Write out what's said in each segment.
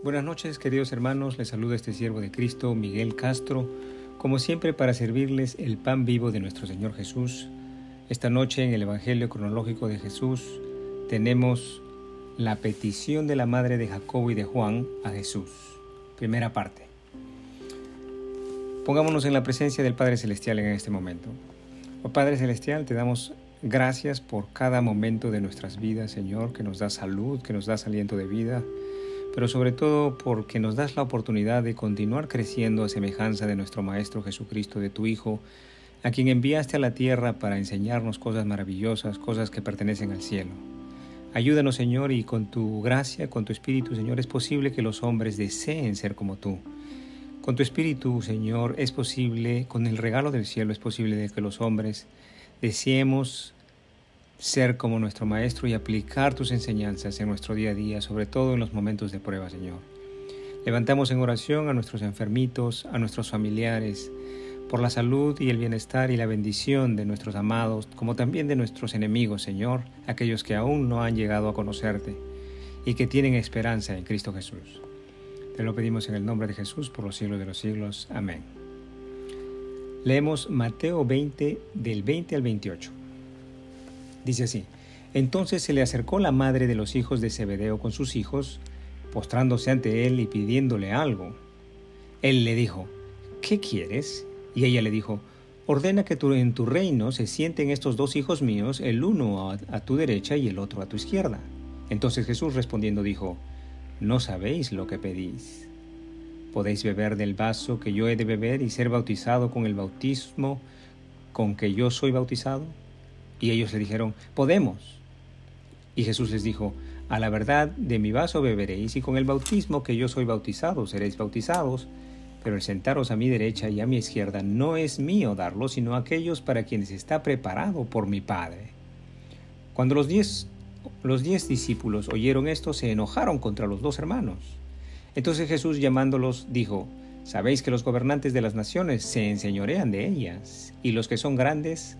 Buenas noches, queridos hermanos. Les saluda este siervo de Cristo, Miguel Castro, como siempre para servirles el pan vivo de nuestro Señor Jesús. Esta noche en el Evangelio cronológico de Jesús tenemos la petición de la madre de Jacobo y de Juan a Jesús. Primera parte. Pongámonos en la presencia del Padre Celestial en este momento. Oh Padre Celestial, te damos gracias por cada momento de nuestras vidas, Señor, que nos da salud, que nos da aliento de vida pero sobre todo porque nos das la oportunidad de continuar creciendo a semejanza de nuestro Maestro Jesucristo, de tu Hijo, a quien enviaste a la tierra para enseñarnos cosas maravillosas, cosas que pertenecen al cielo. Ayúdanos, Señor, y con tu gracia, con tu Espíritu, Señor, es posible que los hombres deseen ser como tú. Con tu Espíritu, Señor, es posible, con el regalo del cielo, es posible de que los hombres deseemos ser como nuestro Maestro y aplicar tus enseñanzas en nuestro día a día, sobre todo en los momentos de prueba, Señor. Levantamos en oración a nuestros enfermitos, a nuestros familiares, por la salud y el bienestar y la bendición de nuestros amados, como también de nuestros enemigos, Señor, aquellos que aún no han llegado a conocerte y que tienen esperanza en Cristo Jesús. Te lo pedimos en el nombre de Jesús por los siglos de los siglos. Amén. Leemos Mateo 20 del 20 al 28. Dice así, entonces se le acercó la madre de los hijos de Zebedeo con sus hijos, postrándose ante él y pidiéndole algo. Él le dijo, ¿qué quieres? Y ella le dijo, ordena que en tu reino se sienten estos dos hijos míos, el uno a, a tu derecha y el otro a tu izquierda. Entonces Jesús respondiendo dijo, no sabéis lo que pedís. ¿Podéis beber del vaso que yo he de beber y ser bautizado con el bautismo con que yo soy bautizado? Y ellos le dijeron, podemos. Y Jesús les dijo, a la verdad de mi vaso beberéis y con el bautismo que yo soy bautizado seréis bautizados, pero el sentaros a mi derecha y a mi izquierda no es mío darlo, sino aquellos para quienes está preparado por mi Padre. Cuando los diez, los diez discípulos oyeron esto, se enojaron contra los dos hermanos. Entonces Jesús llamándolos dijo, Sabéis que los gobernantes de las naciones se enseñorean de ellas, y los que son grandes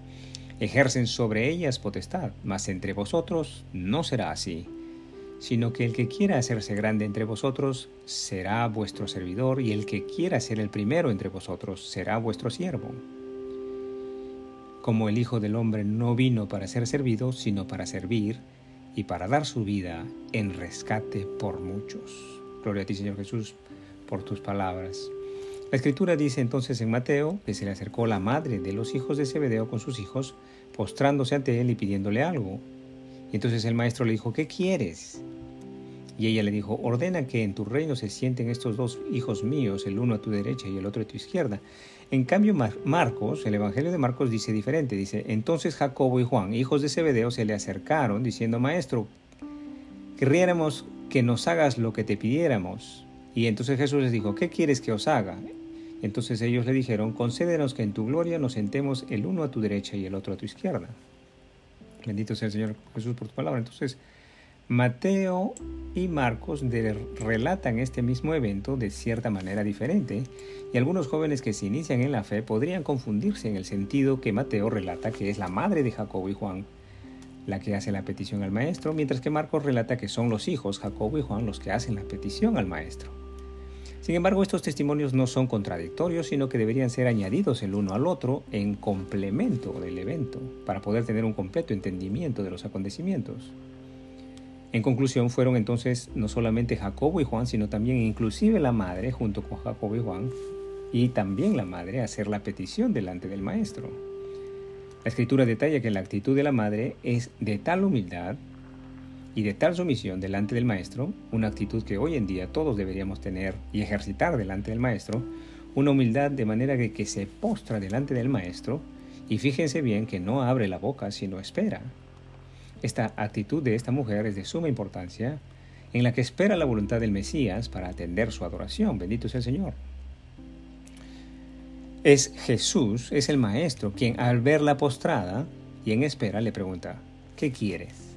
ejercen sobre ellas potestad, mas entre vosotros no será así, sino que el que quiera hacerse grande entre vosotros será vuestro servidor, y el que quiera ser el primero entre vosotros será vuestro siervo. Como el Hijo del Hombre no vino para ser servido, sino para servir, y para dar su vida en rescate por muchos. Gloria a ti, Señor Jesús, por tus palabras. La escritura dice entonces en Mateo que se le acercó la madre de los hijos de Zebedeo con sus hijos, postrándose ante él y pidiéndole algo. Y entonces el maestro le dijo, ¿qué quieres? Y ella le dijo, ordena que en tu reino se sienten estos dos hijos míos, el uno a tu derecha y el otro a tu izquierda. En cambio, Marcos, el Evangelio de Marcos dice diferente, dice, entonces Jacobo y Juan, hijos de Zebedeo, se le acercaron diciendo, Maestro, querríamos que nos hagas lo que te pidiéramos. Y entonces Jesús les dijo, ¿qué quieres que os haga? Entonces ellos le dijeron, concédenos que en tu gloria nos sentemos el uno a tu derecha y el otro a tu izquierda. Bendito sea el Señor Jesús por tu palabra. Entonces, Mateo y Marcos relatan este mismo evento de cierta manera diferente, y algunos jóvenes que se inician en la fe podrían confundirse en el sentido que Mateo relata que es la madre de Jacobo y Juan la que hace la petición al maestro, mientras que Marcos relata que son los hijos, Jacobo y Juan, los que hacen la petición al maestro. Sin embargo, estos testimonios no son contradictorios, sino que deberían ser añadidos el uno al otro en complemento del evento, para poder tener un completo entendimiento de los acontecimientos. En conclusión, fueron entonces no solamente Jacobo y Juan, sino también inclusive la madre, junto con Jacobo y Juan, y también la madre a hacer la petición delante del maestro. La escritura detalla que la actitud de la madre es de tal humildad y de tal sumisión delante del Maestro, una actitud que hoy en día todos deberíamos tener y ejercitar delante del Maestro, una humildad de manera que, que se postra delante del Maestro, y fíjense bien que no abre la boca sino espera. Esta actitud de esta mujer es de suma importancia, en la que espera la voluntad del Mesías para atender su adoración. Bendito sea el Señor. Es Jesús, es el Maestro, quien al verla postrada y en espera le pregunta, ¿qué quieres?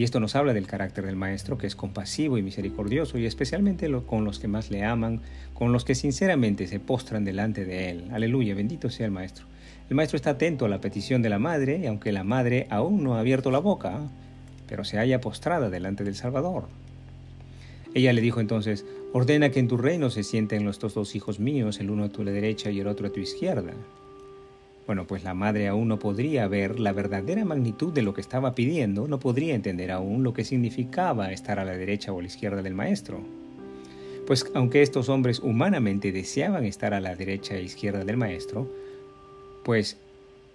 Y esto nos habla del carácter del Maestro, que es compasivo y misericordioso, y especialmente con los que más le aman, con los que sinceramente se postran delante de Él. Aleluya, bendito sea el Maestro. El Maestro está atento a la petición de la Madre, y aunque la Madre aún no ha abierto la boca, pero se halla postrada delante del Salvador. Ella le dijo entonces, ordena que en tu reino se sienten los dos hijos míos, el uno a tu derecha y el otro a tu izquierda. Bueno, pues la madre aún no podría ver la verdadera magnitud de lo que estaba pidiendo, no podría entender aún lo que significaba estar a la derecha o a la izquierda del maestro. Pues aunque estos hombres humanamente deseaban estar a la derecha e izquierda del maestro, pues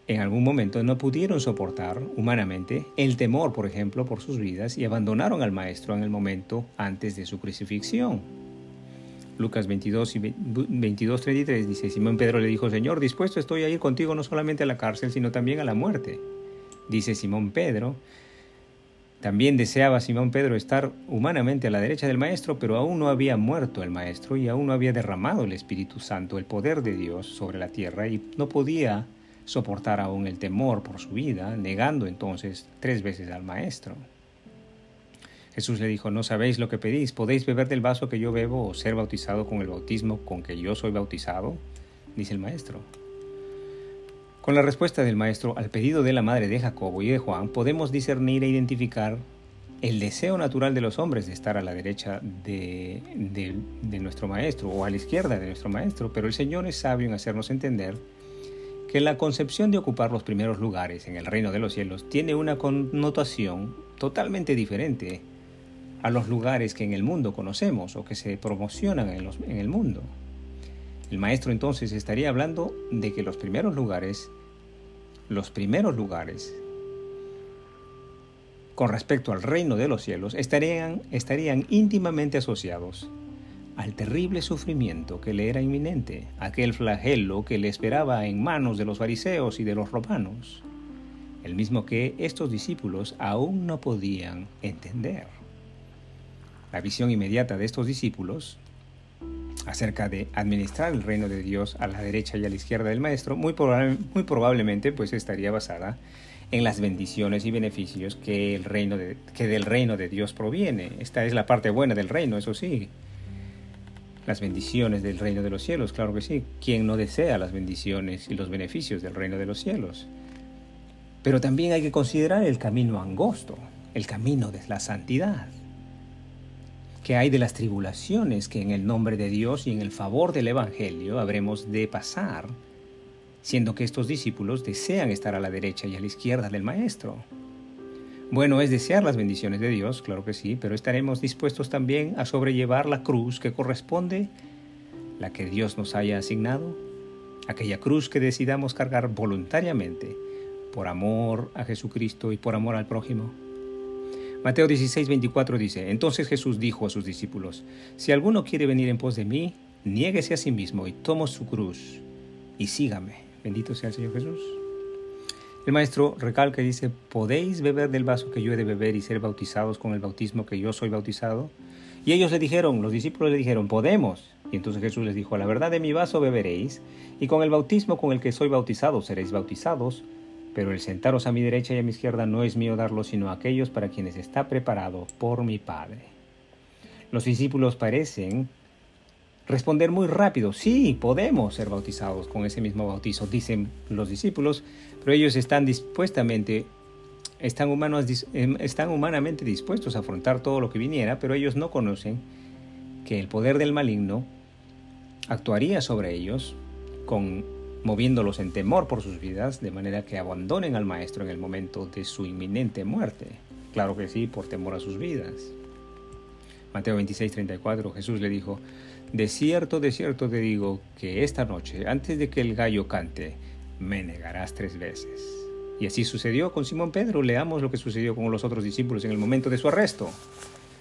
en algún momento no pudieron soportar humanamente el temor, por ejemplo, por sus vidas y abandonaron al maestro en el momento antes de su crucifixión. Lucas 22 y 22, 33 dice, Simón Pedro le dijo, Señor, dispuesto estoy a ir contigo no solamente a la cárcel, sino también a la muerte. Dice Simón Pedro, también deseaba Simón Pedro estar humanamente a la derecha del Maestro, pero aún no había muerto el Maestro y aún no había derramado el Espíritu Santo, el poder de Dios sobre la tierra, y no podía soportar aún el temor por su vida, negando entonces tres veces al Maestro. Jesús le dijo, no sabéis lo que pedís, ¿podéis beber del vaso que yo bebo o ser bautizado con el bautismo con que yo soy bautizado? Dice el maestro. Con la respuesta del maestro al pedido de la madre de Jacobo y de Juan, podemos discernir e identificar el deseo natural de los hombres de estar a la derecha de, nuestro maestro o a la izquierda de nuestro maestro, pero el Señor es sabio en hacernos entender que la concepción de ocupar los primeros lugares en el reino de los cielos tiene una connotación totalmente diferente a los lugares que en el mundo conocemos o que se promocionan en, en el mundo. El maestro entonces estaría hablando de que los primeros lugares, los primeros lugares con respecto al reino de los cielos estarían, estarían íntimamente asociados al terrible sufrimiento que le era inminente, aquel flagelo que le esperaba en manos de los fariseos y de los romanos, el mismo que estos discípulos aún no podían entender. La visión inmediata de estos discípulos acerca de administrar el reino de Dios a la derecha y a la izquierda del Maestro, muy, muy probablemente pues estaría basada en las bendiciones y beneficios que, el reino de, que del reino de Dios proviene. Esta es la parte buena del reino, eso sí. Las bendiciones del reino de los cielos, claro que sí. ¿Quién no desea las bendiciones y los beneficios del reino de los cielos? Pero también hay que considerar el camino angosto, el camino de la santidad que hay de las tribulaciones que en el nombre de Dios y en el favor del Evangelio habremos de pasar, siendo que estos discípulos desean estar a la derecha y a la izquierda del Maestro. Bueno, es desear las bendiciones de Dios, claro que sí, pero estaremos dispuestos también a sobrellevar la cruz que corresponde, la que Dios nos haya asignado, aquella cruz que decidamos cargar voluntariamente, por amor a Jesucristo y por amor al prójimo. Mateo 16, 24 dice, Entonces Jesús dijo a sus discípulos, Si alguno quiere venir en pos de mí, niéguese a sí mismo y tome su cruz y sígame. Bendito sea el Señor Jesús. El maestro recalca y dice, ¿podéis beber del vaso que yo he de beber y ser bautizados con el bautismo que yo soy bautizado? Y ellos le dijeron, los discípulos le dijeron, podemos. Y entonces Jesús les dijo, la verdad de mi vaso beberéis, y con el bautismo con el que soy bautizado seréis bautizados, pero el sentaros a mi derecha y a mi izquierda no es mío darlo, sino a aquellos para quienes está preparado por mi Padre. Los discípulos parecen responder muy rápido, sí, podemos ser bautizados con ese mismo bautizo, dicen los discípulos, pero ellos están dispuestamente, están, em, están humanamente dispuestos a afrontar todo lo que viniera, pero ellos no conocen que el poder del maligno actuaría sobre ellos con moviéndolos en temor por sus vidas, de manera que abandonen al Maestro en el momento de su inminente muerte. Claro que sí, por temor a sus vidas. Mateo 26, 34, Jesús le dijo, De cierto, de cierto te digo que esta noche, antes de que el gallo cante, me negarás tres veces. Y así sucedió con Simón Pedro. Leamos lo que sucedió con los otros discípulos en el momento de su arresto.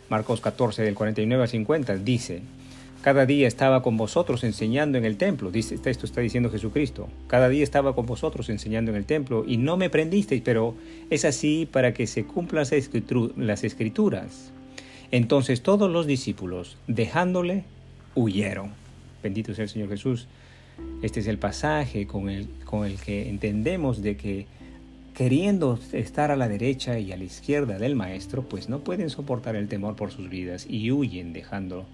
Marcos 14, del 49 al 50, dice, cada día estaba con vosotros enseñando en el templo, dice, esto está diciendo Jesucristo. Cada día estaba con vosotros enseñando en el templo y no me prendisteis, pero es así para que se cumplan las escrituras. Entonces todos los discípulos, dejándole, huyeron. Bendito sea el Señor Jesús. Este es el pasaje con el, con el que entendemos de que queriendo estar a la derecha y a la izquierda del Maestro, pues no pueden soportar el temor por sus vidas y huyen dejándolo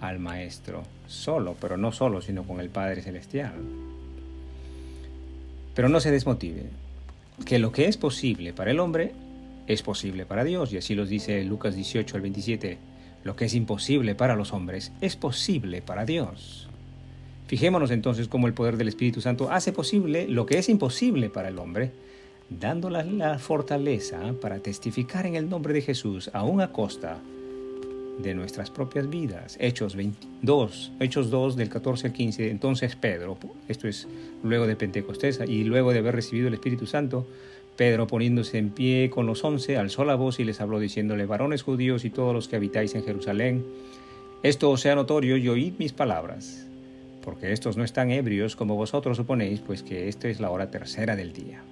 al Maestro, solo, pero no solo, sino con el Padre Celestial. Pero no se desmotive, que lo que es posible para el hombre es posible para Dios, y así los dice Lucas 18 al 27. Lo que es imposible para los hombres es posible para Dios. Fijémonos entonces cómo el poder del Espíritu Santo hace posible lo que es imposible para el hombre, dándoles la fortaleza para testificar en el nombre de Jesús, aún a costa de nuestras propias vidas. Hechos 22, Hechos 2 del 14 al 15. Entonces Pedro, esto es luego de Pentecostés y luego de haber recibido el Espíritu Santo, Pedro poniéndose en pie con los once, alzó la voz y les habló diciéndole, varones judíos y todos los que habitáis en Jerusalén, esto os sea notorio y oíd mis palabras, porque estos no están ebrios como vosotros suponéis, pues que esta es la hora tercera del día.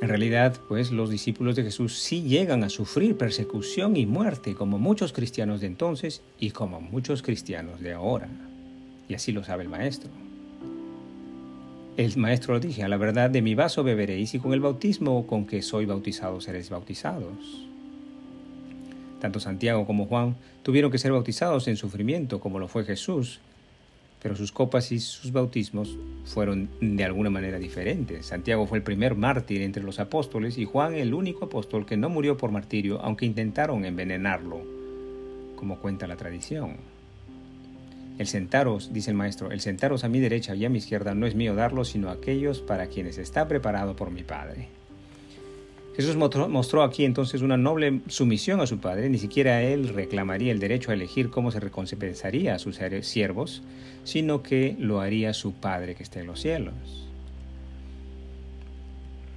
En realidad, pues los discípulos de Jesús sí llegan a sufrir persecución y muerte como muchos cristianos de entonces y como muchos cristianos de ahora. Y así lo sabe el Maestro. El Maestro lo dije, a la verdad de mi vaso beberéis y con el bautismo con que soy bautizado seréis bautizados. Tanto Santiago como Juan tuvieron que ser bautizados en sufrimiento como lo fue Jesús, pero sus copas y sus bautismos fueron de alguna manera diferentes. Santiago fue el primer mártir entre los apóstoles y Juan el único apóstol que no murió por martirio, aunque intentaron envenenarlo, como cuenta la tradición. El sentaros, dice el maestro, el sentaros a mi derecha y a mi izquierda no es mío darlo, sino aquellos para quienes está preparado por mi Padre. Jesús mostró aquí entonces una noble sumisión a su Padre, ni siquiera él reclamaría el derecho a elegir cómo se recompensaría a sus siervos, sino que lo haría su Padre que está en los cielos.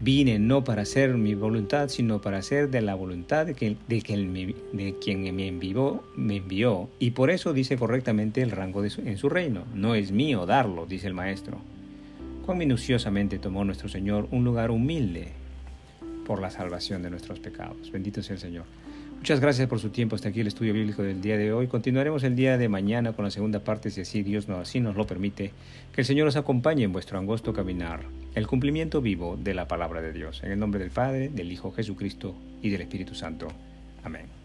Vine no para hacer mi voluntad, sino para hacer de la voluntad de, de, quien me envió, me envió, y por eso dice correctamente el rango en su reino. No es mío darlo, dice el Maestro. Cuán minuciosamente tomó nuestro Señor un lugar humilde por la salvación de nuestros pecados. Bendito sea el Señor. Muchas gracias por su tiempo. Hasta aquí el estudio bíblico del día de hoy. Continuaremos el día de mañana con la segunda parte, si así Dios nos, así nos lo permite. Que el Señor os acompañe en vuestro angosto caminar, el cumplimiento vivo de la palabra de Dios. En el nombre del Padre, del Hijo Jesucristo y del Espíritu Santo. Amén.